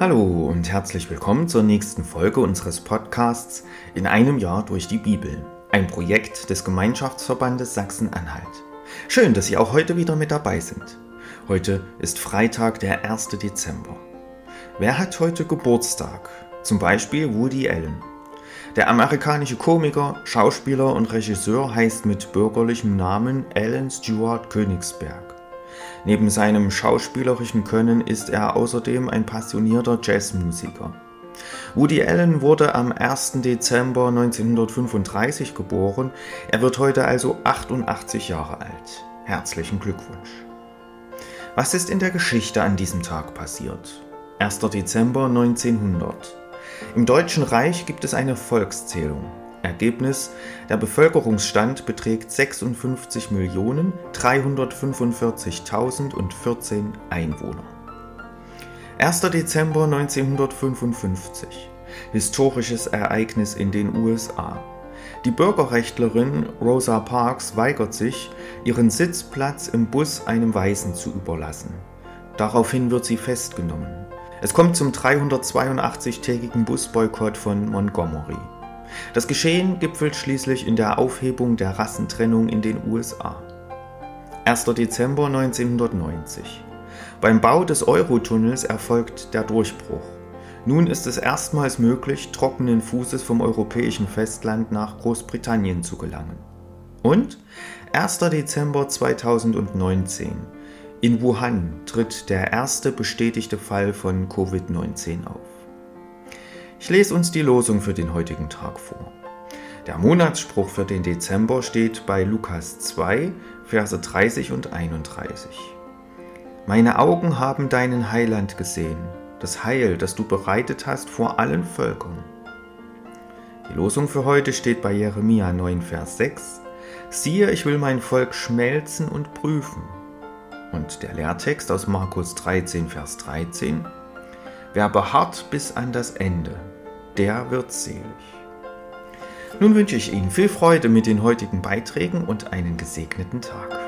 Hallo und herzlich willkommen zur nächsten Folge unseres Podcasts In einem Jahr durch die Bibel, ein Projekt des Gemeinschaftsverbandes Sachsen-Anhalt. Schön, dass Sie auch heute wieder mit dabei sind. Heute ist Freitag, der 1. Dezember. Wer hat heute Geburtstag? Zum Beispiel Woody Allen. Der amerikanische Komiker, Schauspieler und Regisseur heißt mit bürgerlichem Namen Alan Stewart Königsberg. Neben seinem schauspielerischen Können ist er außerdem ein passionierter Jazzmusiker. Woody Allen wurde am 1. Dezember 1935 geboren. Er wird heute also 88 Jahre alt. Herzlichen Glückwunsch. Was ist in der Geschichte an diesem Tag passiert? 1. Dezember 1900. Im Deutschen Reich gibt es eine Volkszählung. Ergebnis: Der Bevölkerungsstand beträgt 56.345.014 Einwohner. 1. Dezember 1955 Historisches Ereignis in den USA. Die Bürgerrechtlerin Rosa Parks weigert sich, ihren Sitzplatz im Bus einem Weißen zu überlassen. Daraufhin wird sie festgenommen. Es kommt zum 382-tägigen Busboykott von Montgomery. Das Geschehen gipfelt schließlich in der Aufhebung der Rassentrennung in den USA. 1. Dezember 1990. Beim Bau des Eurotunnels erfolgt der Durchbruch. Nun ist es erstmals möglich, trockenen Fußes vom europäischen Festland nach Großbritannien zu gelangen. Und 1. Dezember 2019. In Wuhan tritt der erste bestätigte Fall von Covid-19 auf. Ich lese uns die Losung für den heutigen Tag vor. Der Monatsspruch für den Dezember steht bei Lukas 2, Verse 30 und 31. Meine Augen haben deinen Heiland gesehen, das Heil, das du bereitet hast vor allen Völkern. Die Losung für heute steht bei Jeremia 9, Vers 6. Siehe, ich will mein Volk schmelzen und prüfen. Und der Lehrtext aus Markus 13, Vers 13. Wer beharrt bis an das Ende, der wird selig. Nun wünsche ich Ihnen viel Freude mit den heutigen Beiträgen und einen gesegneten Tag.